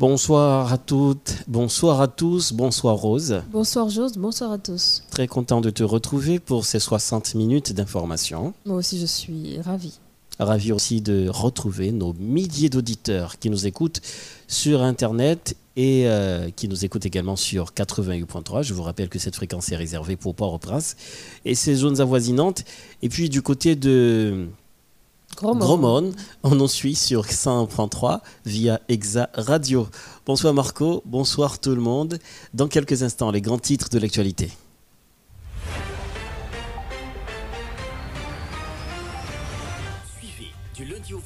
Bonsoir à toutes, bonsoir à tous, bonsoir Rose. Bonsoir Jose, bonsoir à tous. Très content de te retrouver pour ces 60 minutes d'information. Moi aussi je suis ravie. Ravi aussi de retrouver nos milliers d'auditeurs qui nous écoutent sur Internet et euh, qui nous écoutent également sur 88.3. Je vous rappelle que cette fréquence est réservée pour Port-au-Prince et ses zones avoisinantes. Et puis du côté de Gromone, on nous suit sur 100.3 via Exa Radio. Bonsoir Marco, bonsoir tout le monde. Dans quelques instants, les grands titres de l'actualité.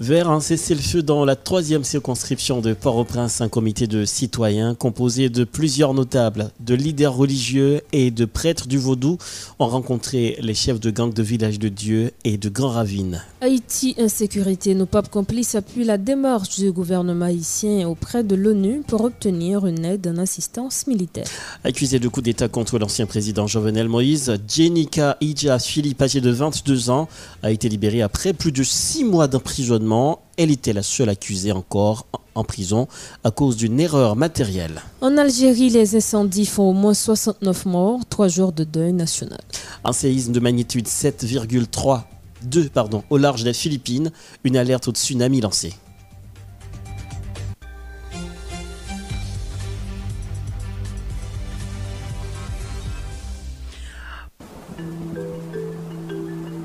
Vers un cessez-le-feu dans la troisième circonscription de Port-au-Prince, un comité de citoyens composé de plusieurs notables, de leaders religieux et de prêtres du Vaudou ont rencontré les chefs de gang de Village de Dieu et de Grand Ravine. Haïti Insécurité, nos papes complices appuient la démarche du gouvernement haïtien auprès de l'ONU pour obtenir une aide en assistance militaire. Accusé de coup d'État contre l'ancien président Jovenel Moïse, Jenica Ija Philippe, âgée de 22 ans, a été libérée après plus de six mois d'emprisonnement elle était la seule accusée encore en prison à cause d'une erreur matérielle. En Algérie, les incendies font au moins 69 morts, trois jours de deuil national. Un séisme de magnitude 7,3 pardon, au large des Philippines, une alerte au tsunami lancée.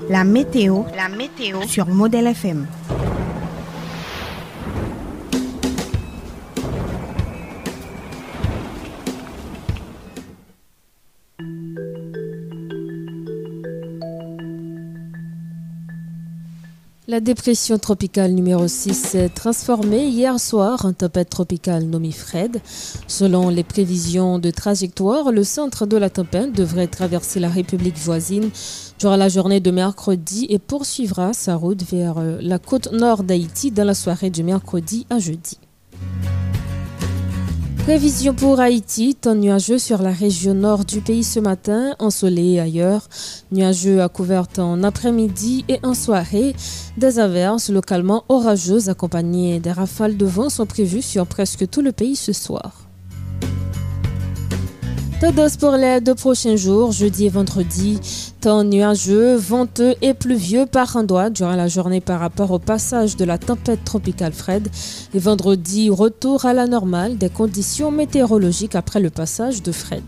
La météo, la météo sur Modèle FM. La dépression tropicale numéro 6 s'est transformée hier soir en tempête tropicale nommée Fred. Selon les prévisions de trajectoire, le centre de la tempête devrait traverser la République voisine durant la journée de mercredi et poursuivra sa route vers euh, la côte nord d'Haïti dans la soirée du mercredi à jeudi. Prévision pour Haïti, temps nuageux sur la région nord du pays ce matin, ensoleillé ailleurs, nuageux à couvert en après-midi et en soirée. Des averses localement orageuses accompagnées des rafales de vent sont prévues sur presque tout le pays ce soir. Tendance pour les deux prochains jours, jeudi et vendredi, temps nuageux, venteux et pluvieux par endroits durant la journée par rapport au passage de la tempête tropicale Fred. Et vendredi, retour à la normale des conditions météorologiques après le passage de Fred.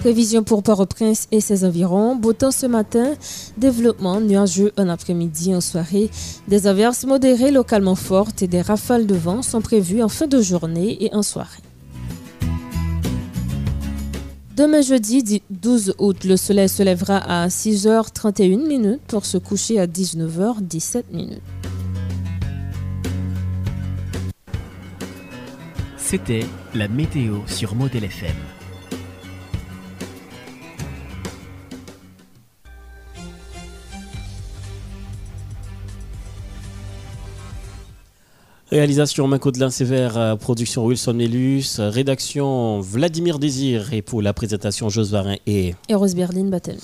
Prévision pour Port-au-Prince et ses environs. Beau temps ce matin, développement nuageux en après-midi en soirée. Des averses modérées localement fortes et des rafales de vent sont prévues en fin de journée et en soirée. Demain jeudi 12 août, le soleil se lèvera à 6h31 minutes pour se coucher à 19h17 minutes. C'était la météo sur Model FM. Réalisation Macodelin Sévère, euh, production Wilson Melus, rédaction Vladimir Désir et pour la présentation Josvarin et Eros Berlin Battel.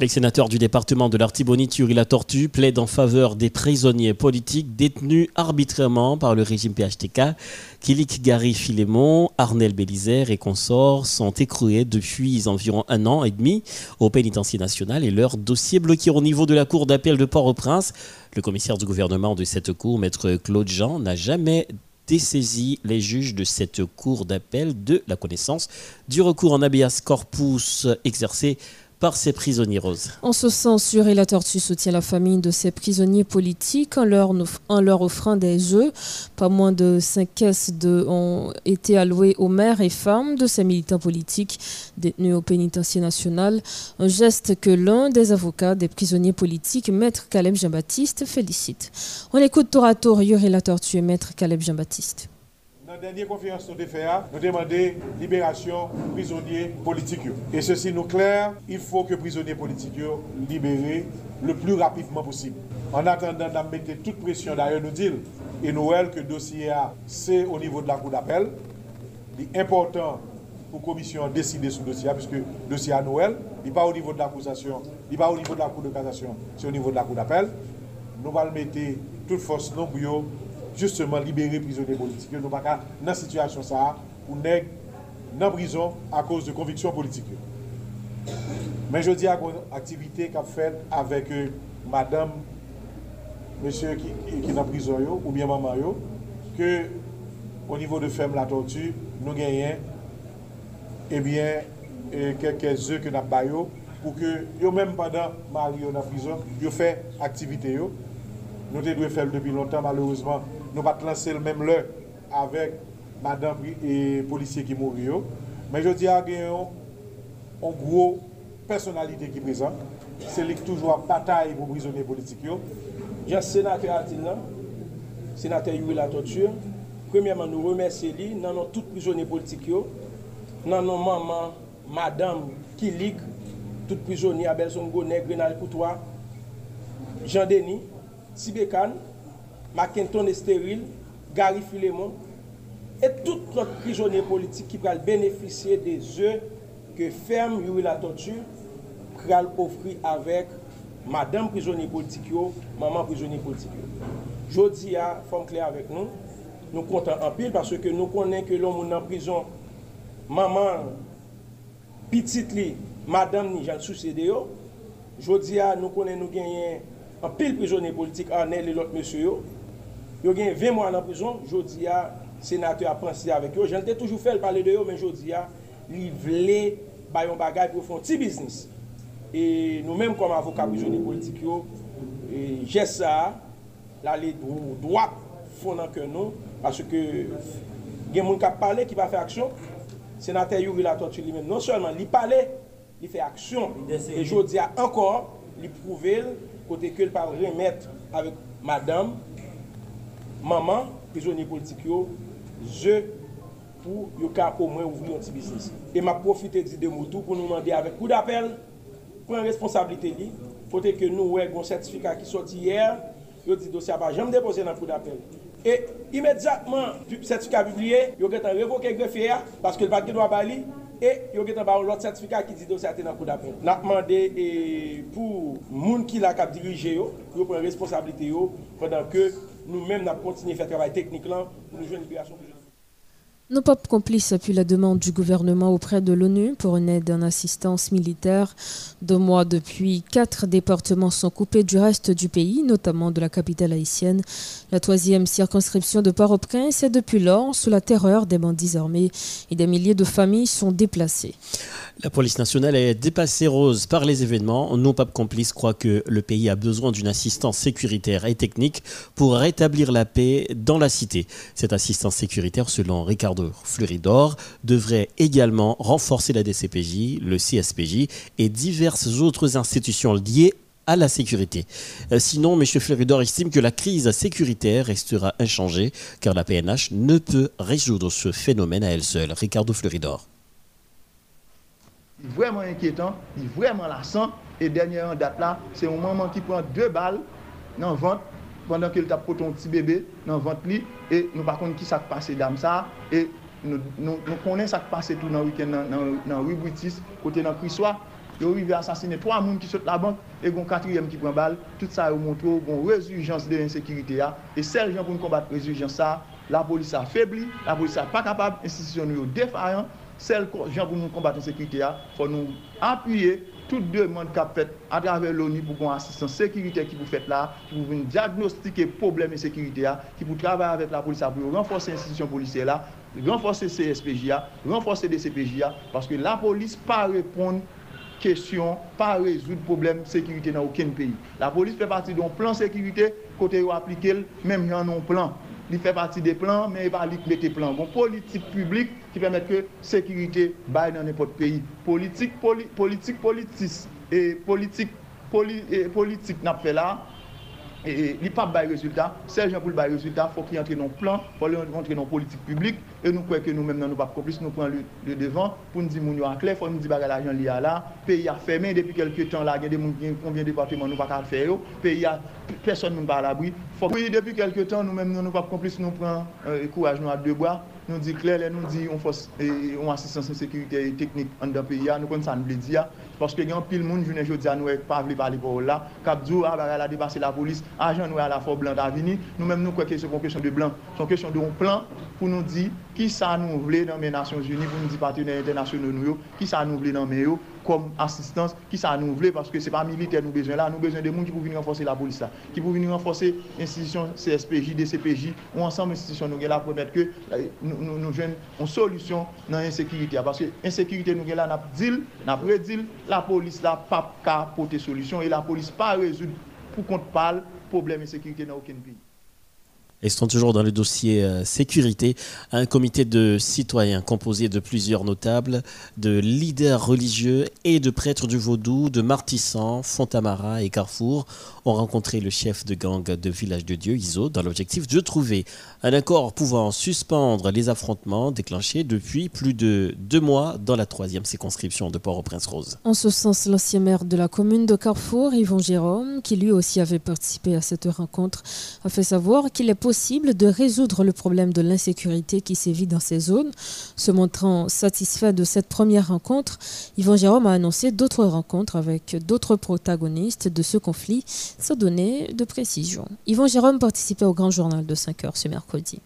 L'ex-sénateur du département de l'Artibonite, Yuri La Tortue, plaide en faveur des prisonniers politiques détenus arbitrairement par le régime PHTK Kilik Gary Philémon, Arnel Bélizer et consorts sont écroués depuis environ un an et demi au pénitencier national et leur dossier bloqué au niveau de la cour d'appel de Port-au-Prince. Le commissaire du gouvernement de cette cour, maître Claude Jean, n'a jamais dessaisi les juges de cette cour d'appel de la connaissance du recours en habeas corpus exercé En ce sens, la Tortue soutient la famille de ces prisonniers politiques en leur, offrant des jeux. Pas moins de cinq caisses ont été allouées aux mères et femmes de ces militants politiques détenus au pénitencier national. Un geste que l'un des avocats des prisonniers politiques, Maître Caleb Jean-Baptiste, félicite. On écoute tour à tour La Tortue et Maître Caleb Jean-Baptiste. Dernière conférence nous avons fait, nous demandons libération prisonniers politiques. Et ceci nous clair, il faut que prisonniers politiques libérés le plus rapidement possible. En attendant, nous mettons toute pression d'ailleurs nous dire et Noël que le dossier c'est au niveau de la Cour d'appel. Il est important pour la commission de décider sur le dossier, puisque le dossier à Noël, il n'est pas au niveau de l'accusation, il n'est au niveau de la Cour de cassation, c'est au niveau de la Cour d'appel. Nous allons mettre toute force non pour justement libérer prisonniers politiques. Nous pas dans cette situation ça pour nèg dans prison à cause de convictions politiques. Mais je dis à activité qu'a fait avec euh, madame monsieur qui, est en prison ou bien maman que au niveau de ferme la tortue, nous gagnons eh bien, quelques œufs que nous avons pour que, yo même pendant Mario en prison, yo fait activité. Nous devons faire depuis longtemps, malheureusement, nous pas lancer le même l'heure avec madame et policier qui mourent. Mais je dis à une gros personnalité qui est présente. C'est lui qui toujours bataille pour prisonniers politiques. Jean sénateur Atil, sénateur Yuri La Torture, premièrement, nous remercions lui, dans tous les prisonniers politiques, dans nos mamans, madame Kilik, tout prisonniers, Abel Songo, Grenal Coutois, Jean-Denis, Sibékan, Makenton Esteril, Gary Filemon, et tout notre prisonnier politique qui va bénéficier des œufs que ferme Yuri la torture pral offrir avec madame prisonnier politique maman prisonnier politique Jodi a, femme claire avec nous, nous comptons en pile parce que nous connaissons que l'homme en prison, maman, petite li, madame ni j'en succédé yo. Jodi a, nous connaissons nous gagnons en pile prisonnier politique en elle et l'autre monsieur yo. Yo gen 20 mwa nan prison, jodi ya, senate a pransi avek yo. Jan te toujou fel pale de yo, men jodi ya, li vle bayon bagay pou fon ti biznis. E nou menm kom avoka prizouni politik yo, e jesa, la li dwap fon anke nou, paske gen moun kap pale ki pa fe aksyon, senate yo relator tu li menm. Non solman, li pale, li fe aksyon. E jodi ya, ankor, li prouvel, kote ke l pa remet avek madame, maman, prisonnier politique, je pour au moins ouvrir un petit business. Et m'a profité de mots pour nous demander avec coup d'appel, prendre responsabilité, il faut que nous ayons un certificat qui sorti hier, il dit dossier pas jamais déposé dans le coup d'appel. Et immédiatement, le certificat publié, il a révoqué le greffier parce que le paquet doit bali et il y a l'autre certificat qui dit que c'est dans le coup d'appel. Nous avons pour les gens qui ont dirigé, pour prendre responsabilité pendant que nous-mêmes, nous continuons à faire le travail technique pour nous jouer une libération nos pop complices appuient la demande du gouvernement auprès de l'ONU pour une aide en assistance militaire. Deux mois depuis, quatre départements sont coupés du reste du pays, notamment de la capitale haïtienne. La troisième circonscription de Port-au-Prince est depuis lors sous la terreur des bandits armés et des milliers de familles sont déplacées. La police nationale est dépassée rose par les événements. Nos papes complices croient que le pays a besoin d'une assistance sécuritaire et technique pour rétablir la paix dans la cité. Cette assistance sécuritaire, selon Ricardo Fluridor, devrait également renforcer la DCPJ, le CSPJ et diverses autres institutions liées à la sécurité. Euh, sinon, M. Fluridor estime que la crise sécuritaire restera inchangée car la PNH ne peut résoudre ce phénomène à elle seule. Ricardo Fluridor vraiment inquiétant, vraiment lassant. Et dernière date là, c'est un maman qui prend deux balles dans le ventre pendant qu'il tape pour ton petit bébé dans le ventre et nous par contre qui s'est passé dans ça et nou konen sak pase tou nan wikend nan Wibritis, kote nan Kriswa, yo rive asasine 3 moun ki sot la bank, e gon 4e ki pren bal, tout sa yo montre yo gon rezurjans de insekirite ya, e sel jan pou nou kombat rezurjans sa, la polis sa febli, la polis sa pa kapab, insisyon yo defayan, sel jan pou nou kombat insekirite ya, fò nou apuyye, tout demande kap fet atrave l'ONU pou kon asistan sekirite ki pou fet la, ki pou ven diagnostike probleme sekirite ya, ki pou travaye avèk la polis sa pou renforse insisyon polisye la, renforcer CSPJ, renforcer DCPJ, parce que la police pas répondre question, pas résoudre problème sécurité dans aucun pays. La police fait partie d'un plan sécurité, côté appliqué, même il y a un plan il fait partie des plans, mais il va mettre des plans. Bon, politique publique qui permet que sécurité baille dans n'importe pays. Politique, politique, politique et politique, poli, politique n'a fait là. E li pa bay rezultat, sejan pou l bay rezultat, fok li entre non plan, fok li entre non politik publik, e nou kweke nou menm nan nou pa proplis, nou pran le devan, pou nou di moun yo an kler, fok nou di bagay la jan li a la, peyi a femen, depi kelke tan la gen de moun gen konvien departement nou pa kal feyo, peyi a, person nou pa la bri, fok li depi kelke tan nou menm nan nou pa proplis, nou pran kouaj euh, nou a deboa, nou di kler, nou di on fos, on asistans en sekurite teknik an da peyi a, nou kon san bledi a, parce que grand pile monde journée jodi nous pas vle parler pour là. Cap dou a la dépasser la police. Agent nous à la fois blanc d'avenir. Nous même nous croit que c'est une question de blanc. C'est une question de plan pour nous dire qui ça nous voulait dans les Nations Unies pour nous dire partenaires internationaux nous qui ça nous voulait dans mes comme assistance qui ça nous voulait parce que c'est pas militaire nous besoin là. Nous besoin de monde qui pour venir renforcer la police là qui pour venir renforcer institution CSPJ DCPJ ou ensemble institution nous là pour mettre que nous nous, nous une solution dans l'insécurité parce que l'insécurité nous là n'a dit n'a prédit la police là pas porter solution et la police pas résoudre pour qu'on parle problème d'insécurité dans aucun pays et sont toujours dans le dossier euh, sécurité. Un comité de citoyens composé de plusieurs notables, de leaders religieux et de prêtres du Vaudou, de Martissan, Fontamara et Carrefour ont rencontré le chef de gang de Village de Dieu, Iso, dans l'objectif de trouver un accord pouvant suspendre les affrontements déclenchés depuis plus de deux mois dans la troisième circonscription de Port-au-Prince-Rose. En ce sens, l'ancien maire de la commune de Carrefour, Yvon Jérôme, qui lui aussi avait participé à cette rencontre, a fait savoir qu'il est possible de résoudre le problème de l'insécurité qui sévit dans ces zones. Se montrant satisfait de cette première rencontre, Yvon Jérôme a annoncé d'autres rencontres avec d'autres protagonistes de ce conflit, sans donner de précision. Yvon Jérôme participait au Grand Journal de 5 heures ce mercredi mercredi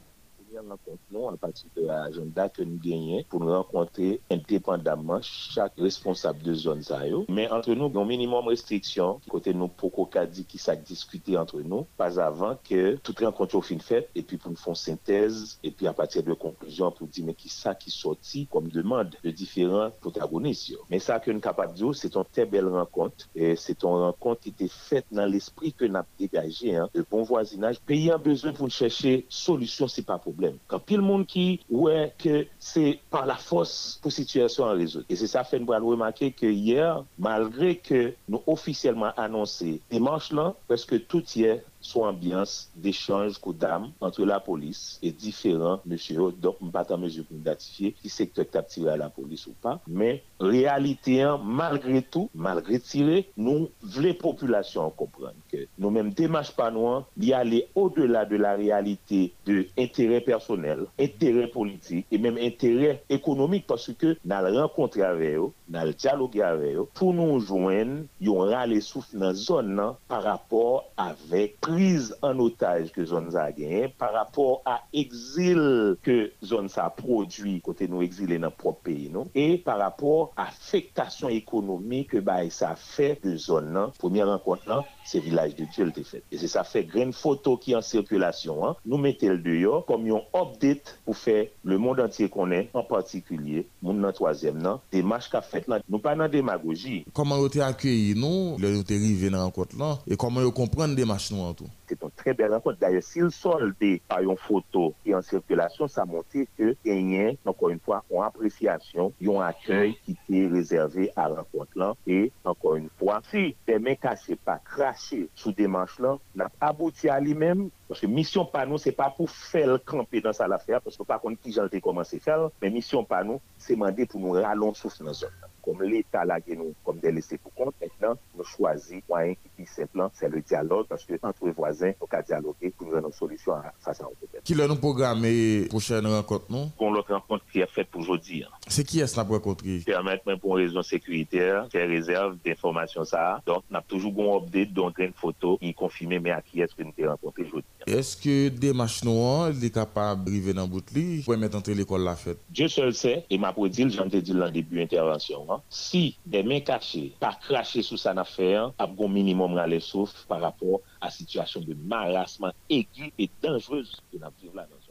nous, en partie à l'agenda que nous gagnons pour nous rencontrer indépendamment chaque responsable de zone. Mais entre nous, un minimum de restrictions, côté nous, pour dit qui s'est discuté entre nous, pas avant que toute rencontre soit faite, et puis pour nous faire synthèse, et puis à partir de conclusions, pour dire mais qui ça qui sorti comme demande de différents protagonistes. Mais ça que nous sommes capables de c'est une très belle rencontre, et c'est une rencontre qui était faite dans l'esprit que nous avons dégagé, hein, de bon voisinage. Pays a besoin pour chercher solution, c'est pas problème. problem. Kapil moun ki wè ke se par la fos pou situasyon an rezout. E se sa fè nou pral remake ke yè, malgre ke nou ofisyelman anonsè, dimanche lan, preske tout yè sou ambyans d'echanj kou dam antre la polis e diferan mèche yo, dok mpata mèche pou m'datifiye ki sektor tap tire a la polis ou pa, mè realite an, malgre tout, malgre tire, nou vle populasyon kompran ke nou mèm demache panouan li ale o delà de la realite de interè personel, interè politik, e mèm interè ekonomik paske ke nan renkontre avè yo, nan diyalogue avè yo, pou nou jwen yon rale souf nan zon nan par rapport avèk priz an otaj ke zon sa genyen par rapport a exil ke zon sa prodwi kote nou exile nan prop peyi nou e par rapport afektasyon ekonomi ke bay sa fe de zon nan, pomiye renkont nan se vilaj de Tuel te fet. E se sa fe gren foto ki an sirkulasyon an, nou metel deyo kom yon update pou fe le moun dantye konen, an patikulye, moun nan toazem nan, demache ka fet lan. Nou pa nan demagogi. Koman yo te akyeyi nou, le yo te rive nan an kot lan, e koman yo komprende demache nou an tou? c'est une très belle rencontre. D'ailleurs, s'il soldait par une photo et en circulation, ça montrait que Kenyan, encore une fois, ont appréciation, ils ont accueil qui était réservé à la rencontre là. Et encore une fois, si des mains cachées pas crachées sous des manches là, n'a abouti à lui-même Paske misyon pa nou se pa pou fel kampe dans sa la fè, paske pa kon ki jan te komanse fel, men misyon pa nou se mande pou nou ralon souf nan zon. Kom l'Etat la gen nou, kom de lese pou kont, maintenant nou chwazi mwayen ki pi seplan, se le diyalog, paske antre voisin, pou ka diyalogue pou nou renon solisyon fasa an problem. Ki lè nou programe pou chè nou renkont nou? Kon lòt renkont ki a fèt pou jodi. Se ki es la pou rekontri? Permèt men pou rezon sekuriter, fè rezerv d'informasyon sa, donk nan toujou bon obde, donk ren foto, ki konfime men a ki es ki nou te renkonte jodi. Est-ce que des machines noires sont capables d'arriver dans le bout pour mettre entre l'école la fête? Dieu seul sait, et ma pour dire, j'en ai dit dans le début de l'intervention, hein. si des mains cachées, pas cracher sous sa affaire, a un minimum dans les souffles par rapport à la situation de marassement aigu et dangereuse que nous vivons là dans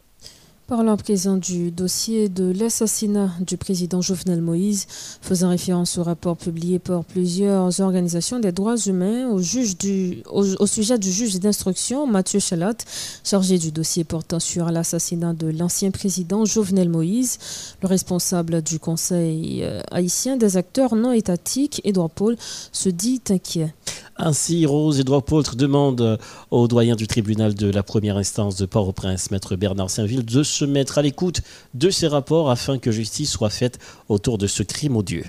Parlons à présent du dossier de l'assassinat du président Jovenel Moïse, faisant référence au rapport publié par plusieurs organisations des droits humains au, sujet du juge d'instruction Mathieu Chalat, chargé du dossier portant sur l'assassinat de l'ancien président Jovenel Moïse. Le responsable du Conseil euh, haïtien des acteurs non étatiques, Édouard Paul, se dit inquiet. Ainsi, Rose Edouard Poltre demande au doyen du tribunal de la première instance de Port-au-Prince, maître Bernard Saint-Ville, de se mettre à l'écoute de ces rapports afin que justice soit faite autour de ce crime odieux.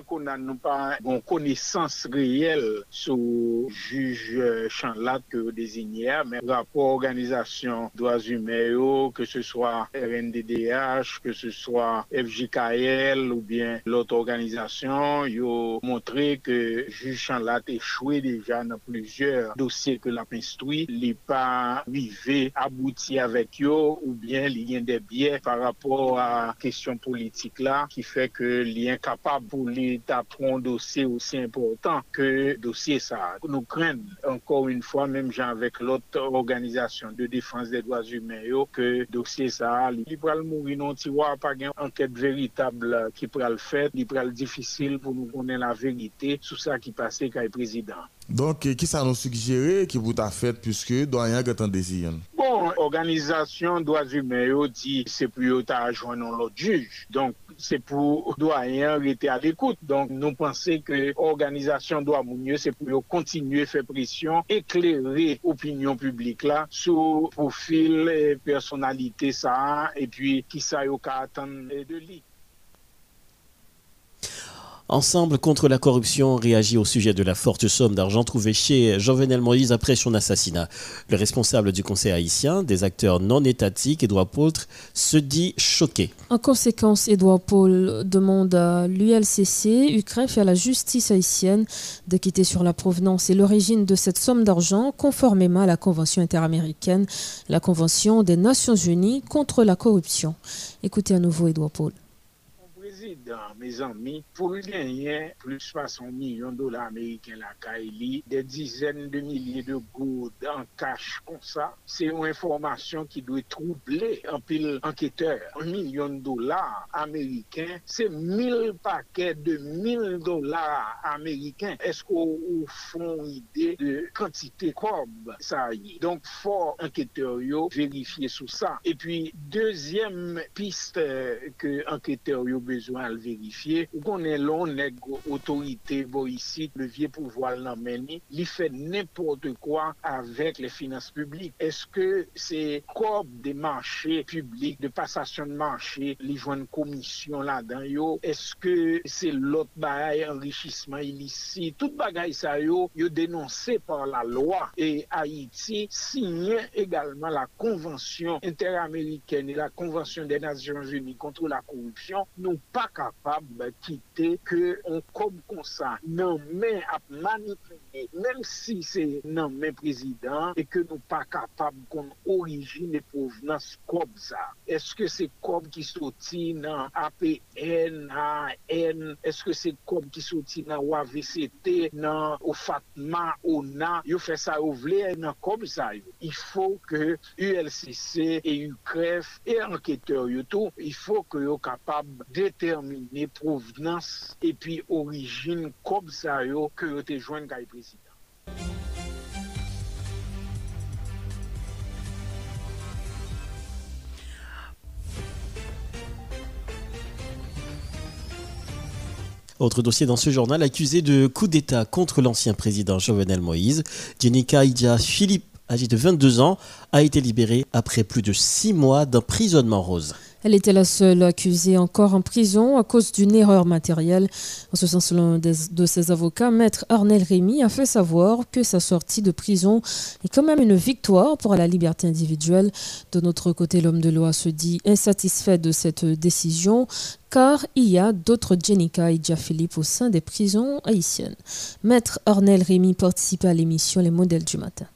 Tant kon nan nou pa yon konesans reyel sou juj chanlat ke yo dezigne a, men rapor organizasyon doaz hume yo, ke se swa RNDDH, ke se swa FJKL ou bien lot organizasyon, yo montre ke juj chanlat e chwe deja nan plezyer dosye ke la penstoui, li pa vive abouti avek yo ou bien li gen de bie par rapor a kesyon politik la ki fe ke li enkapab pou li ta pron dosye osi important ke dosye sa. Nou kren, ankor un fwa, menm jan vek lot organizasyon de defanse de doaz humen yo, ke dosye sa li. Li pral mouri non ti wap agen anket veritable ki pral fet, li pral difisil pou nou konen la verite sou sa ki pase kay prezident. Donc, qui ça nous suggéré qui vous a fait puisque doyen est en désir? Bon, organisation droits humains dit c'est pour ta joindre l'autre juge. Donc, c'est pour doyen rester à l'écoute. Donc, nous pensons que organisation doit mieux, c'est pour continuer à faire pression, éclairer l'opinion publique là sur profil et personnalité ça et puis qui ça y a attendre de lui. Ensemble contre la corruption réagit au sujet de la forte somme d'argent trouvée chez Jovenel Moïse après son assassinat. Le responsable du conseil haïtien, des acteurs non étatiques, Edouard Paul, se dit choqué. En conséquence, Edouard Paul demande à l'ULCC, UCREF et à la justice haïtienne de quitter sur la provenance et l'origine de cette somme d'argent conformément à la Convention interaméricaine, la Convention des Nations Unies contre la corruption. Écoutez à nouveau Edouard Paul dans mes amis, pour gagner plus de 60 millions de dollars américains la Kaili, des dizaines de milliers de gouttes en cash comme ça, c'est une information qui doit troubler un pile enquêteur. Un million de dollars américains, c'est 1000 paquets de 1000 dollars américains. Est-ce qu'on font idée de quantité comme ça y est? Donc, faut enquêteur vérifier sur ça. Et puis, deuxième piste que enquêteur yo besoin mal verifiye. Ou konen lon neg otorite borisik, levye pou voal nan meni, li fe n'importe kwa avek le finans publik. Eske se korb de manche publik, de pasasyon de manche, li jwen komisyon la dan yo? Eske se lot bagay enrichisman ilisi? Tout bagay sa yo, yo denonse par la lwa. E Haiti signen egalman la konvensyon inter-amerikene, la konvensyon de Nasyon Geni kontre la korupsyon, nou pa kapab kite ke an kom konsa nan men ap manipule menm si se nan men prezident e ke nou pa kapab kon orijine provenans kob sa. Eske se kob ki soti nan APN, AN, eske se kob ki soti nan WAVCT, nan OFATMA, ONA, yo fe sa yo vle nan kob sa yo. I fo ke ULCC e UKREF e anketer yo tou, i fo ke yo kapab determine provenance et puis origine comme ça que yo te joindre le président. Autre dossier dans ce journal, accusé de coup d'État contre l'ancien président Jovenel Moïse, Jenica Idja Philippe, âgé de 22 ans, a été libéré après plus de six mois d'emprisonnement rose. Elle était la seule accusée encore en prison à cause d'une erreur matérielle. En ce sens, l'un de ses avocats, maître Arnel Rémy, a fait savoir que sa sortie de prison est quand même une victoire pour la liberté individuelle. De notre côté, l'homme de loi se dit insatisfait de cette décision car il y a d'autres Jenica et Philippe au sein des prisons haïtiennes. Maître Arnel Rémy participe à l'émission Les modèles du matin.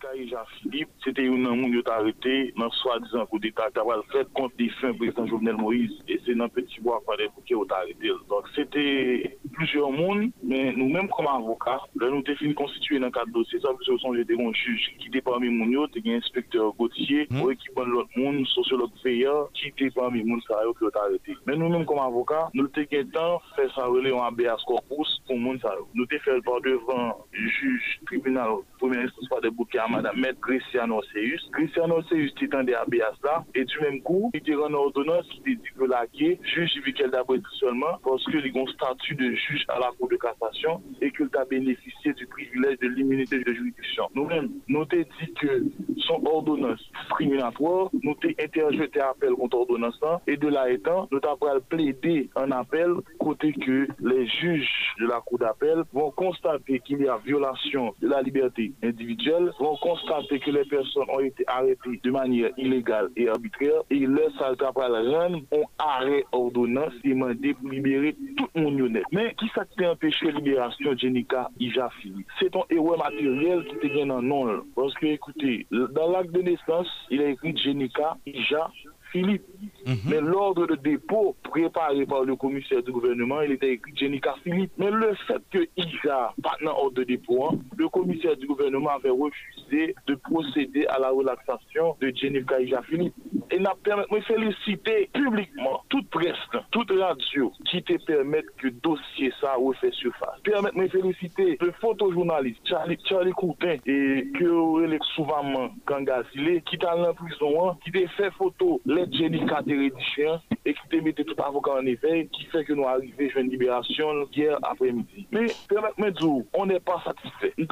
Kaija Philippe, c'était une moun qui arrêté dans soi-disant coup d'État qui a fait contre des fins président Jovenel Moïse. Et c'est dans Petit Bois qui a arrêté. Donc c'était plusieurs monde, mais nous-mêmes comme avocats, là nous définissons constituer dans le cadre dossier. Ça, parce que des bons juges qui étaient parmi nous, il y a inspecteur Gauthier, hmm. ou qui prend l'autre monde, sociologue veilleur, qui était parmi nous, qui a arrêté. Mais nous-mêmes comme avocats, nous avons temps faire ça relais en habeas corpus pour monde ça. Nous avons fait le devant juge tribunal, première instance par des bouquets madame maître Christiano Seus. Christiano Seus des habeas là, et du même coup, il était en ordonnance qui dit que la juge qu'elle d'abord seulement parce que a un statut de juge à la Cour de cassation et qu'il a bénéficié du privilège de l'immunité de juridiction. Nous-mêmes, nous avons dit que son ordonnance discriminatoire, nous avons interjeté appel contre ordonnance et de là étant, nous avons plaidé un appel côté que les juges de la Cour d'appel vont constater qu'il y a violation de la liberté individuelle, vont constater que les personnes ont été arrêtées de manière illégale et arbitraire et leur salle rendre ont arrêt ordonnance demandé pour libérer tout le monde. Mais qui ça empêché la libération de Jenica Ija Philippe C'est un héros matériel qui était bien en nom. Parce que, écoutez, dans l'acte de naissance, il a écrit Jenica Ija Philippe. Mhm. Mais l'ordre de dépôt préparé par le commissaire du gouvernement, il était écrit Jenica Philippe. Mais le fait que IJA, pas dans l'ordre de dépôt, hein, le commissaire du gouvernement avait refusé de procéder à la relaxation de Jenica Ija Philippe. Et n'a permis de féliciter publiquement toute presse, toute radio qui te permet que dossier ça refait surface. Permettre de féliciter le photojournaliste Charlie, Charlie Coupin et que souvent Kangasile qui t'a en prison, hein, qui t'a fait photo let Jenica Teredicien et qui te mette tout avocat en éveil qui fait que nous arrivons à une libération hier après-midi. Mais permettez-moi de dire, on n'est pas satisfait. Nous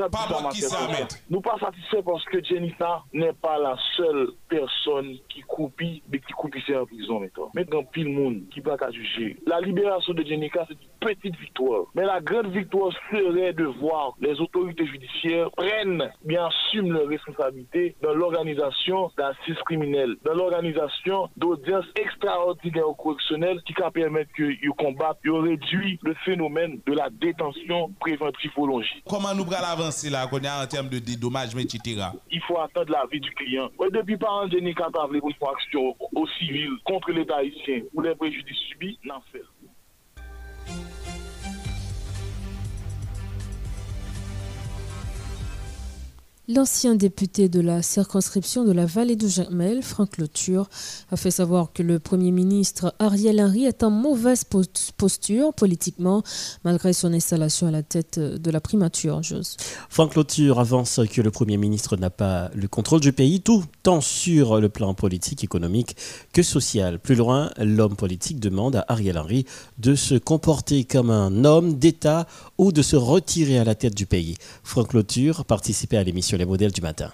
Nous pas satisfait parce que Jenica n'est pas la seule personne qui coupit, mais qui coupit c'est en prison maintenant. Maintenant, pile monde qui pas qu'à juger. La libération de Jenica, c'est une petite victoire. Mais la grande victoire serait de voir les autorités judiciaires prennent, bien assument leurs responsabilités dans l'organisation d'assises criminelles, dans l'organisation d'audience extraordinaire correctionnelle qui va permettre que ils combattent, ils réduit le phénomène de la détention préventive prolongée. Comment nous allons avancer là, en termes de dédommagement, etc. Il faut attendre l'avis du client. depuis par an, Jenny Katavle pour une au civil contre l'État haïtien ou les préjudices subis, n'en fait. L'ancien député de la circonscription de la vallée de Jamel, Franck Loture, a fait savoir que le Premier ministre Ariel Henry est en mauvaise posture politiquement, malgré son installation à la tête de la primature. Franck Loture avance que le Premier ministre n'a pas le contrôle du pays, tout tant sur le plan politique, économique que social. Plus loin, l'homme politique demande à Ariel Henry de se comporter comme un homme d'État ou de se retirer à la tête du pays. Franck Loture participait à l'émission les modèles du matin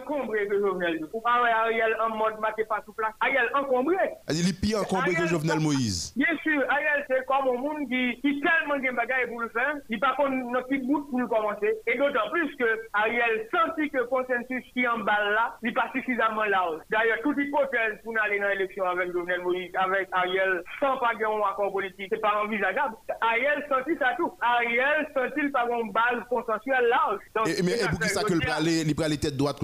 encombré que Jovenel. Ou pas Ariel en mode maté pas sous place. Ariel encombré. Il est pire encombré que Jovenel Moïse. Bien sûr, Ariel c'est comme un monde qui, qui tellement de bagaille pour le faire, il pas contre notre petit bout pour le commencer. Et d'autant plus que Ariel sentit que le consensus qui en balle là, n'est pas suffisamment large. D'ailleurs, toute hypothèse pour aller dans l'élection avec Jovenel Moïse, avec Ariel, sans pas un accord politique, c'est pas envisageable. Ariel sentit ça tout. Ariel sentit pas une base consensuelle large. et, mais pour qui ça que le les têtes droites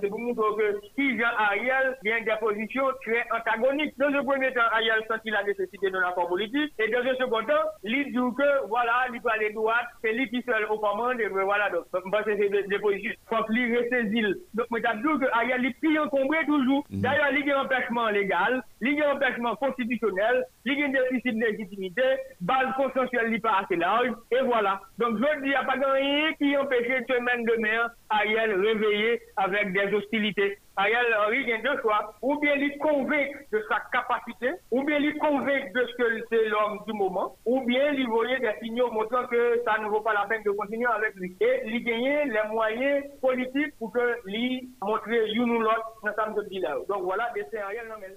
c'est pour montrer que si Jean Ariel vient des positions très antagoniques. Dans un premier temps, Ariel sentit la nécessité d'un accord politique. Et dans un second temps, il dit que voilà, il peut aller droite, c'est lui qui seul au commande. Et voilà, donc, parce que c'est des positions. Faut qu'il ressaisisse. Donc, je dis que Ariel est plus encombré toujours. Mhm. D'ailleurs, il y a un empêchement légal, il y a un empêchement constitutionnel, il y a un déficit de légitimité, base consensuelle n'est pas assez large. Et voilà. Donc, je dis, il n'y a pas rien qui empêche une semaine demain Ariel réveiller avec des hostilités. Ariel Henry deux choix. Ou bien il convainc de sa capacité, ou bien il convainc de ce que c'est l'homme du moment, ou bien il voyait des signaux montrant que ça ne vaut pas la peine de continuer avec lui. Et il gagnait les moyens politiques pour que lui montrer une ou l'autre ensemble de Donc voilà, c'est Ariel Henry.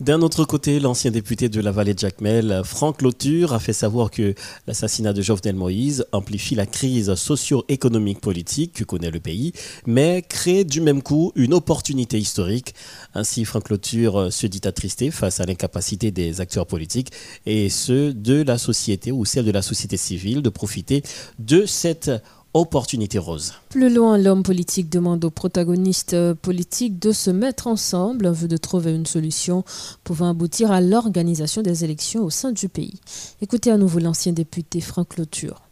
D'un autre côté, l'ancien député de la vallée de Jacmel, Franck Lauture, a fait savoir que l'assassinat de Jovenel Moïse amplifie la crise socio-économique politique que connaît le pays, mais crée du même coup une opportunité historique. Ainsi, Franck Lauture se dit attristé face à l'incapacité des acteurs politiques et ceux de la société ou celle de la société civile de profiter de cette rose. Plus loin, l'homme politique demande aux protagonistes politiques de se mettre ensemble en vue de trouver une solution pouvant aboutir à l'organisation des élections au sein du pays. Écoutez à nouveau l'ancien député Franck Lauture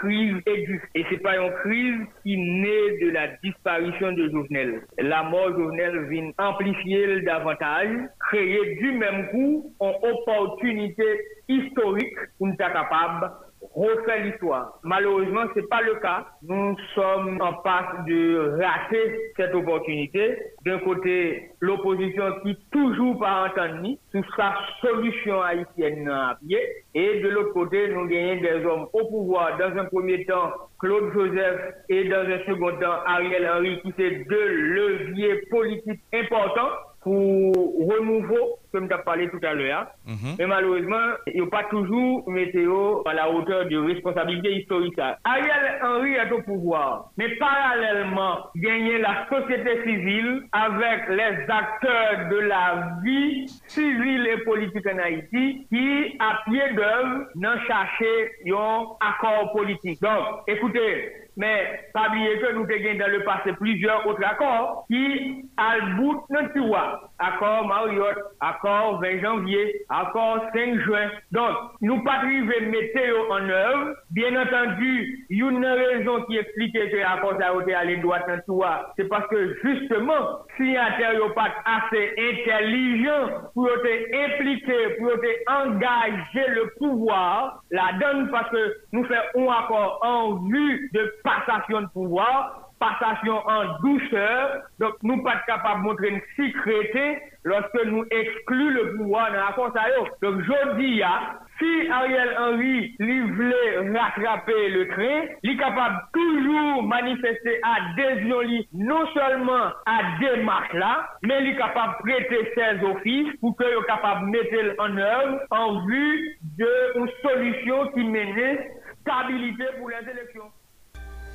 crise aiguë. Et c'est pas une crise qui naît de la disparition de Jovenel. La mort de Jovenel vient amplifier davantage, créer du même coup une opportunité historique pour nous capable refaire l'histoire. Malheureusement, ce n'est pas le cas. Nous sommes en passe de rater cette opportunité. D'un côté, l'opposition qui toujours pas entendu sur sa solution haïtienne à pied. Et de l'autre côté, nous gagnons des hommes au pouvoir. Dans un premier temps, Claude Joseph et dans un second temps, Ariel Henry, qui sont deux leviers politiques importants pour renouveau, comme tu as parlé tout à l'heure. Mhm. Mais malheureusement, il n'y a pas toujours météo à la hauteur de responsabilité historique. Ariel Henry est au pouvoir, mais parallèlement, gagner la société civile avec les acteurs de la vie civile et politique en Haïti qui, à pied d'œuvre, n'ont cherché un accord politique. Donc, écoutez, mais pas oublier que nous avons dans le passé plusieurs autres accords qui, à bout de accord Marriott, accord 20 janvier, accord 5 juin. Donc, nous pas mettre en œuvre. Bien entendu, il y a une raison qui explique que l'accord a été allé droit dans C'est parce que justement, si un pas assez intelligent pour être impliqué, pour être engagé le pouvoir, la donne parce que nous faisons un accord en vue de passation de pouvoir, passation en douceur. Donc, nous pas capables de montrer une sécurité lorsque nous excluons le pouvoir dans la force Donc, je dis, si Ariel Henry voulait rattraper le train, il est capable toujours manifester adhésion non seulement à démarche là, mais il est capable de prêter ses offices pour qu'il soit capable de mettre en œuvre en vue d'une solution qui mène stabilité pour les élections.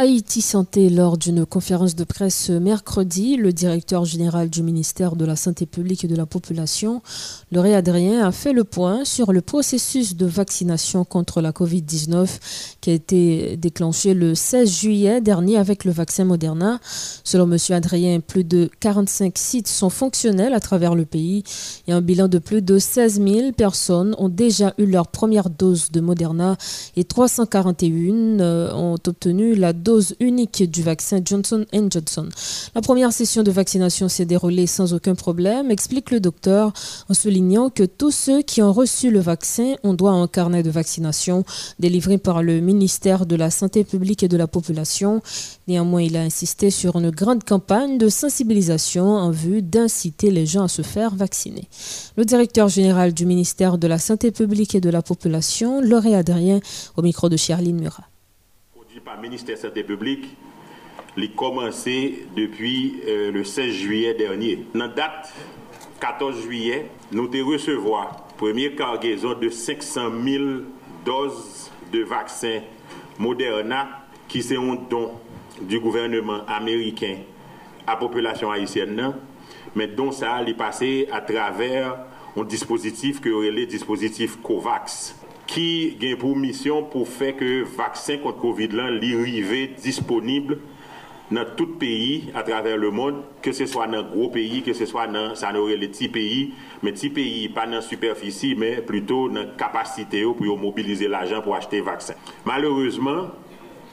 Haïti Santé, lors d'une conférence de presse mercredi, le directeur général du ministère de la Santé publique et de la Population, Lauré Adrien, a fait le point sur le processus de vaccination contre la COVID-19 qui a été déclenché le 16 juillet dernier avec le vaccin Moderna. Selon M. Adrien, plus de 45 sites sont fonctionnels à travers le pays et un bilan de plus de 16 000 personnes ont déjà eu leur première dose de Moderna et 341 euh, ont obtenu la dose dose unique du vaccin Johnson Johnson. La première session de vaccination s'est déroulée sans aucun problème, explique le docteur en soulignant que tous ceux qui ont reçu le vaccin ont droit à un carnet de vaccination délivré par le ministère de la Santé publique et de la Population. Néanmoins, il a insisté sur une grande campagne de sensibilisation en vue d'inciter les gens à se faire vacciner. Le directeur général du ministère de la Santé publique et de la Population, Lauré Adrien, au micro de Charline Murat par ministère de Santé publique, a commencé depuis euh, le 16 juillet dernier. Dans la date 14 juillet, nous avons recevoir première cargaison de 500 000 doses de vaccins Moderna qui sont un don du gouvernement américain à la population haïtienne, mais dont ça est passé à travers un dispositif que le dispositif COVAX ki gen pou misyon pou fe ke vaksin kont COVID lan li rive disponible nan tout peyi a traver le moun, ke se swa nan gro peyi, ke se swa nan sanore le ti peyi, men ti peyi pa nan superfici, men pluto nan kapasite yo pou yo mobilize la jan pou achete vaksin. Malheureseman,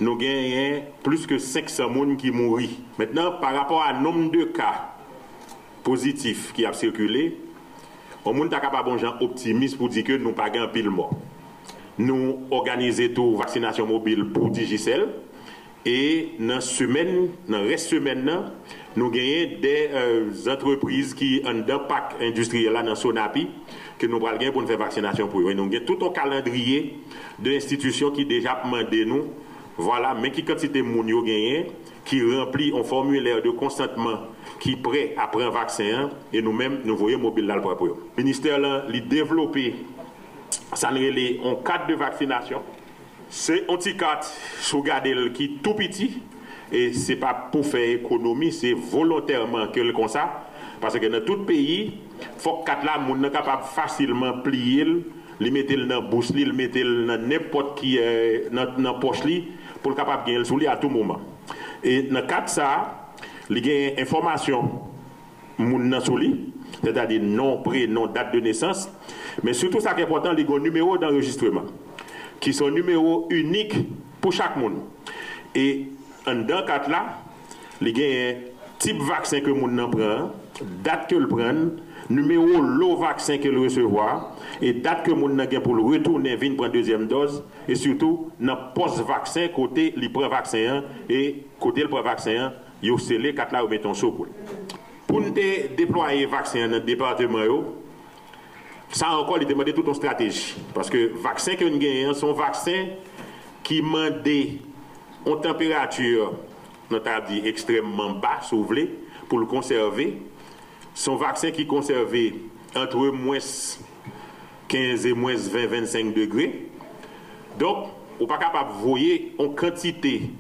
nou genyen plus ke 500 moun ki mouri. Mètnen, par rapport a nom de ka pozitif ki ap sirkule, o moun ta kapabon jan optimist pou di ke nou pa gen pil moun. Nous organisons tout vaccination mobile pour Digicel. Et dans la semaine, dans reste semaine, nous avons des euh, entreprises qui ont un pack industriel là dans Sonapi que nous allons pour faire vaccination pour eux. Nous avons tout un calendrier d'institutions qui déjà demandé nous Voilà, mais qui quantité yo gagné, qui remplit un formulaire de consentement qui est prêt prendre un vaccin, et nous-mêmes, nous voyons mobile là le propre. Le ministère a développé, sa n rele an kat de vaksinasyon, se an ti kat sou gade l ki tou piti, e se pa pou fe ekonomi, se volontèrman ke l kon sa, pase ke nan tout peyi, fok kat la moun nan kapap fasilman pliye l, li metel nan bous li, li metel nan nepot ki euh, nan, nan poch li, pou l kapap gen l sou li a tou mouman. E nan kat sa, li gen informasyon moun nan sou li, se ta di non pre, non dat de nesans, mais surtout ça qui est important, il y a un numéro d'enregistrement, qui sont numéros uniques pour chaque monde. Et dans ce cadre là, il y a un type vaccin que monde prend, date que le prend, numéro le vaccin que le recevoir et date que mon a pour le retourner venir prendre deuxième dose et surtout dans post vaccin côté le vaccin et côté le prend vaccin yo scellé quatre là ou mettons chaud pour pour nous déployer vaccin dans le département ça encore il demande toute une stratégie parce que vaccin que nous gagnons sont vaccins qui demandent une température notamment extrêmement basse pour le conserver son vaccin qui est conservé entre moins 15 et moins 20-25 degrés. Donc, on n'est pas capable de voir en quantité,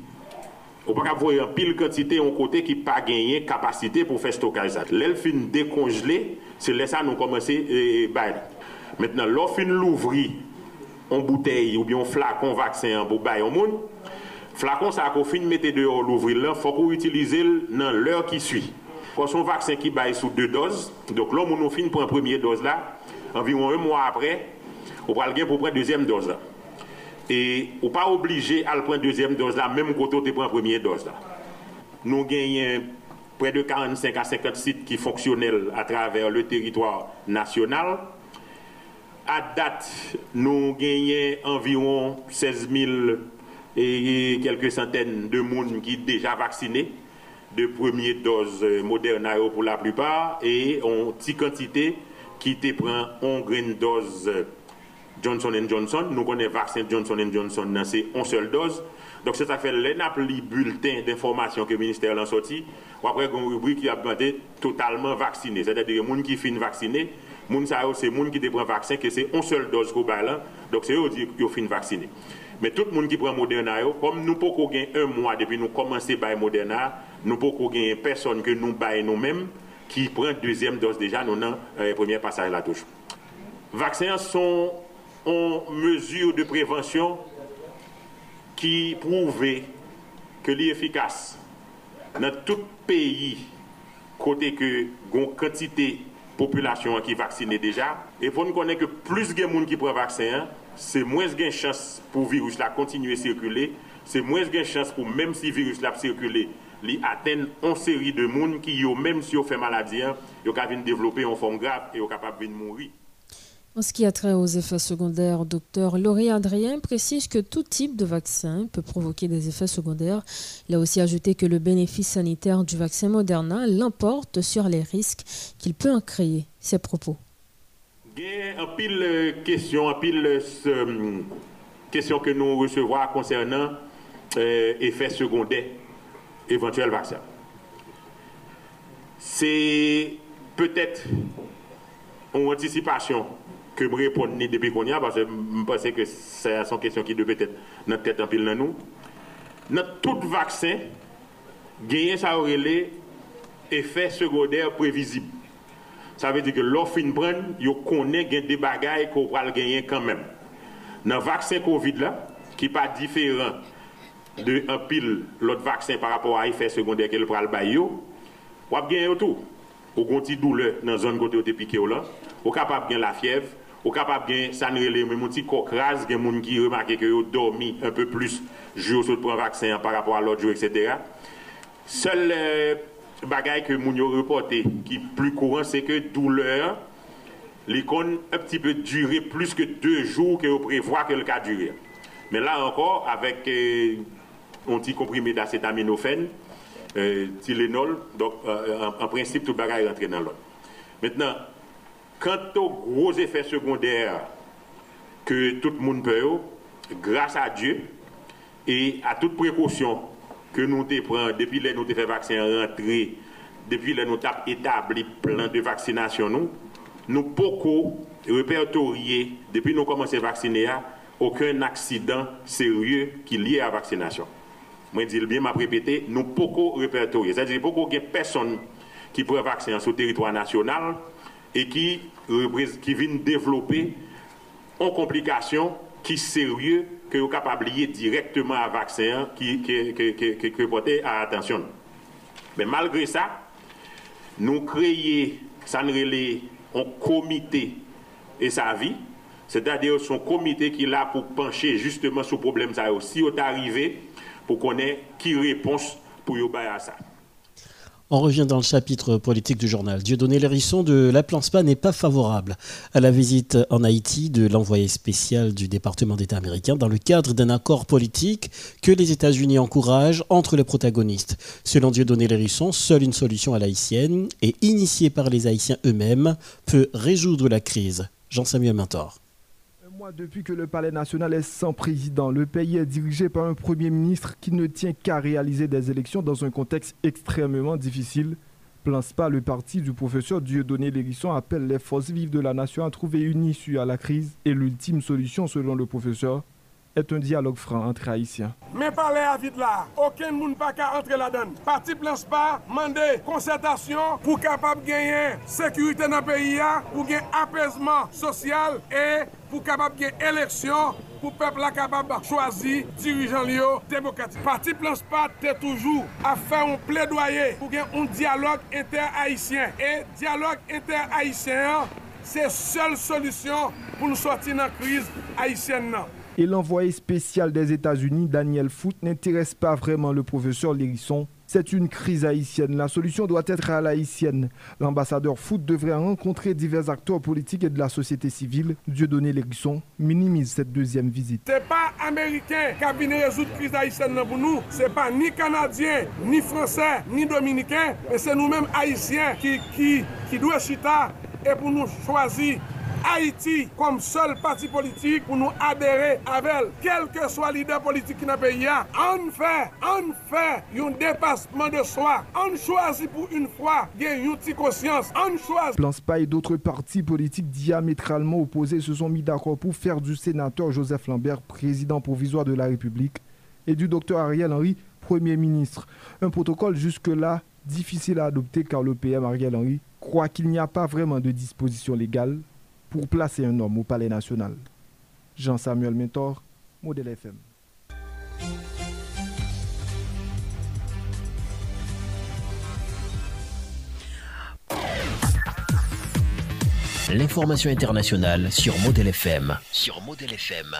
on pas capable de voir en pile quantité en côté qui pas gagné capacité pour faire stockage. L'elfine décongelé, c'est là ça nous commencer à Maintenant, l'offre l'ouvrir en bouteille ou bien en flacon vaccin pour bailler au monde, flacon ça qu'on fin mettre dehors l'ouvrir là, faut qu'on utilise dans l'heure qui suit. Pour son vaccin qui baille sous deux doses, donc l'homme nous fin pour une première dose là, environ un mois après, on va le pour prendre deuxième dose là. Et on pas obligé à prendre deuxième dose là, même quand on prend première dose là. Nous gagnons près de 45 à 50 sites qui fonctionnent à travers le territoire national. À date, nous gagnons environ 16 000 et quelques centaines de monde qui sont déjà vaccinés de première dose Moderna pour la plupart et en petite quantité qui prend en grande dose Johnson Johnson. Nous connaissons le vaccin Johnson Johnson, c'est une seule dose. Donc, c'est ça fait les bulletin d'information que le ministère a sorti. Après, il y a une rubrique qui a demandé totalement vacciné. C'est-à-dire que les gens qui finissent vaccinés, c'est les gens qui prennent vaccin, que c'est une seule dose qu'on Donc, c'est eux qui ont fini vacciné. Mais tout le monde qui prend Moderna, comme nous pouvons gagner un mois depuis nous commencer à Moderna, nous pouvons gagner personne que nous baillons nous-mêmes qui prend deuxième dose déjà, nous avons euh, premier passage la touche. Vaccins sont en mesure de prévention qui prouvent que l'efficace dans tout pays côté que une quantité population qui vaccinée déjà. Et pour nous connaître que plus de gens qui prennent vaccin c'est moins de chance pour le virus là continuer à circuler. C'est moins de chance pour même si le virus là circuler li atteindre une série de monde qui même si ont fait maladie ils ont développer en forme grave et sont capable de mourir en ce qui a trait aux effets secondaires, docteur Laurie Adrien précise que tout type de vaccin peut provoquer des effets secondaires. Il a aussi ajouté que le bénéfice sanitaire du vaccin Moderna l'emporte sur les risques qu'il peut en créer. Ses propos. Un pile de questions, un pile de questions que nous recevons concernant euh, effets secondaires éventuels vaccins. C'est peut-être une anticipation que je réponds depuis qu'on y a, parce que je pense que c'est une question qui devait être notre tête en pile dans nous. Notre tout vaccin, gagne ça aurait effet secondaire prévisible. Ça veut dire que l'offre prend, il connaît des bagailles qu'on va gagner quand même. Dans le vaccin Covid là, qui n'est pas différent de un pile l'autre vaccin par rapport à effet secondaire que le pral bayo, on va gagner tout. Au gonti douleur dans la zone côté où piqué là, on capable de la fièvre, ou capable bien ça ne relève même petit coq rase des gens qui remarquent que ont dormi un peu plus jour sur le vaccin par rapport à l'autre jour etc. Seul euh, bagaille que moun yo reporté qui plus courant c'est que douleur l'icône un petit peu durer plus que deux jours que vous prévoit que le cas dure. Mais là encore avec euh, un petit comprimé d'acétaminophène euh, Tylenol donc euh, en, principe tout bagaille rentre dans l'autre. Maintenant Quant aux gros effets secondaires que tout le monde peut, grâce à Dieu, et à toute précaution que nous prenons depuis que nous avons fait vaccin rentrer, depuis que nous avons établi plein de vaccination, nous, nous beaucoup répertorier, depuis que nous commencé à vacciner, aucun accident sérieux qui est lié à la vaccination. Moi, je dis bien, m'a répété, nous beaucoup répertorier. C'est-à-dire beaucoup de personnes qui prennent vaccin sur le territoire national et qui, qui viennent développer en complication qui sérieux que vous capable lier directement à vaccin qui qui qui à attention. Mais malgré ça, nous créons ça un comité et sa vie, c'est-à-dire son comité qui est là pour pencher justement sur le problème ça aussi est arrivé pour connaître qui réponse pour y à ça. On revient dans le chapitre politique du journal. Dieudonné Lérisson de La Spa n'est pas favorable à la visite en Haïti de l'envoyé spécial du département d'État américain dans le cadre d'un accord politique que les États-Unis encouragent entre les protagonistes. Selon Dieudonné Lérisson, seule une solution à l'haïtienne et initiée par les Haïtiens eux-mêmes peut résoudre la crise. Jean-Samuel Mentor depuis que le Palais national est sans président, le pays est dirigé par un Premier ministre qui ne tient qu'à réaliser des élections dans un contexte extrêmement difficile. Place pas le parti du professeur Dieudonné Lérisson appelle les forces vives de la nation à trouver une issue à la crise et l'ultime solution selon le professeur est un dialogue franc entre Haïtiens. Mais parler à vite là, aucun monde pas qu'à entrer là-dedans. Parti plan pas, mandé concertation pour capable gagner sécurité dans le pays, pour gagner apaisement social et pour capable gagner élection pour le peuple capable de choisir dirigeant Lio démocratique. Parti plan est toujours à faire un plaidoyer pour gagner un dialogue inter-haïtien. Et dialogue inter-haïtien, c'est seule solution pour nous sortir de la crise haïtienne. Non. Et l'envoyé spécial des États-Unis, Daniel Foote, n'intéresse pas vraiment le professeur Lérisson. C'est une crise haïtienne. La solution doit être à l'haïtienne. L'ambassadeur Foote devrait rencontrer divers acteurs politiques et de la société civile. Dieudonné Lérisson minimise cette deuxième visite. Ce n'est pas américain qui venu résoudre la crise haïtienne pour nous. Ce n'est pas ni canadien, ni français, ni dominicain, mais c'est nous-mêmes haïtiens qui, qui, qui doivent chita et pour nous choisir Haïti comme seul parti politique pour nous adhérer avec quel que soit leader politique qui n'a pays. On fait, on fait un dépassement de soi. On choisit pour une fois une petite conscience. On choisit. Plan SPA et d'autres partis politiques diamétralement opposés se sont mis d'accord pour faire du sénateur Joseph Lambert président provisoire de la République et du docteur Ariel Henry Premier ministre. Un protocole jusque-là difficile à adopter car le PM Ariel Henry croit qu'il n'y a pas vraiment de disposition légale pour placer un homme au Palais national. Jean-Samuel Mentor, Modèle FM. L'information internationale sur Modèle FM. Sur Modèle FM.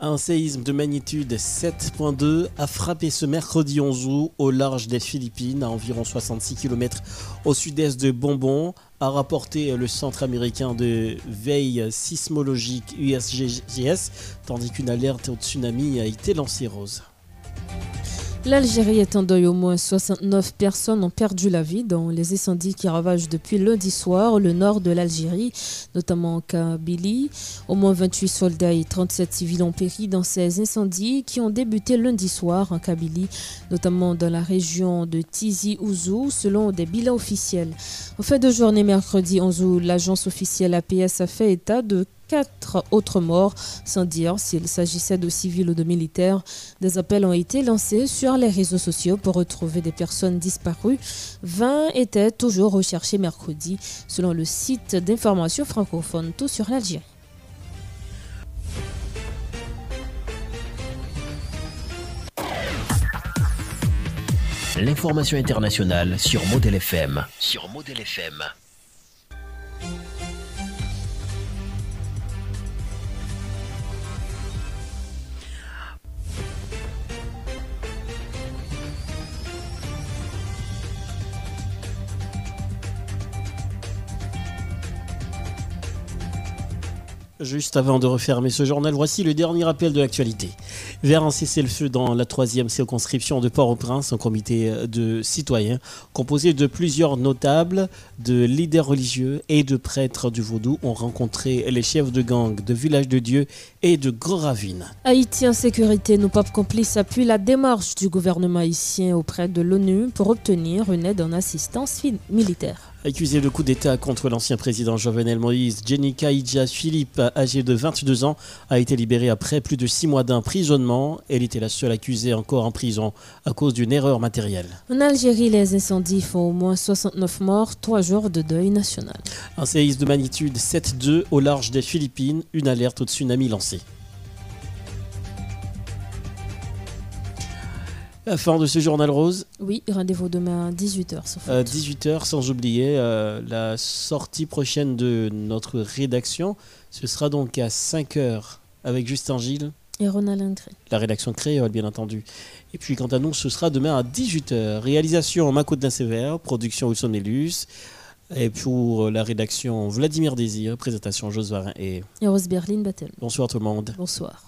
Un séisme de magnitude 7.2 a frappé ce mercredi 11 août au large des Philippines, à environ 66 km au sud-est de Bonbon, a rapporté le centre américain de veille sismologique USGS, tandis qu'une alerte au tsunami a été lancée rose. L'Algérie est en deuil. Au moins 69 personnes ont perdu la vie dans les incendies qui ravagent depuis lundi soir le nord de l'Algérie, notamment en Kabylie. Au moins 28 soldats et 37 civils ont péri dans ces incendies qui ont débuté lundi soir en Kabylie, notamment dans la région de Tizi Ouzou, selon des bilans officiels. En fin de journée mercredi 11 août, l'agence officielle APS a fait état de quatre autres morts, sans dire s'il s'agissait de civils ou de militaires. Des appels ont été lancés sur les réseaux sociaux pour retrouver des personnes disparues. 20 étaient toujours recherchés mercredi, selon le site d'information francophone Tout sur l'Algérie. L'information internationale sur Model FM. Sur Model FM. Juste avant de refermer ce journal, voici le dernier rappel de l'actualité. Vers un cessez-le-feu dans la troisième circonscription de Port-au-Prince, un comité de citoyens composé de plusieurs notables, de leaders religieux et de prêtres du Vaudou ont rencontré les chefs de gang de Village de Dieu et de Gros Ravine. Haïti en sécurité, nos papes complices appuient la démarche du gouvernement haïtien auprès de l'ONU pour obtenir une aide en assistance militaire. Accusé de coup d'État contre l'ancien président Jovenel Moïse, Jenny Kaïdja Philippe, âgée de 22 ans, a été libérée après plus de six mois d'emprisonnement. Elle était la seule accusée encore en prison à cause d'une erreur matérielle. En Algérie, les incendies font au moins 69 morts, trois jours de deuil national. Un séisme de magnitude 7,2 au large des Philippines, une alerte au tsunami lancée. La fin de ce journal rose. Oui, rendez-vous demain à 18h. 18h, sans oublier euh, la sortie prochaine de notre rédaction. Ce sera donc à 5h avec Justin Gilles. Et Ronald Ingré. La rédaction créole, bien entendu. Et puis, quant à nous, ce sera demain à 18h. Réalisation Mako de Sévère, production Wilson Nelus. Et pour la rédaction Vladimir Désir, présentation Josvarin et. Et Rose Berlin Battel. Bonsoir tout le monde. Bonsoir.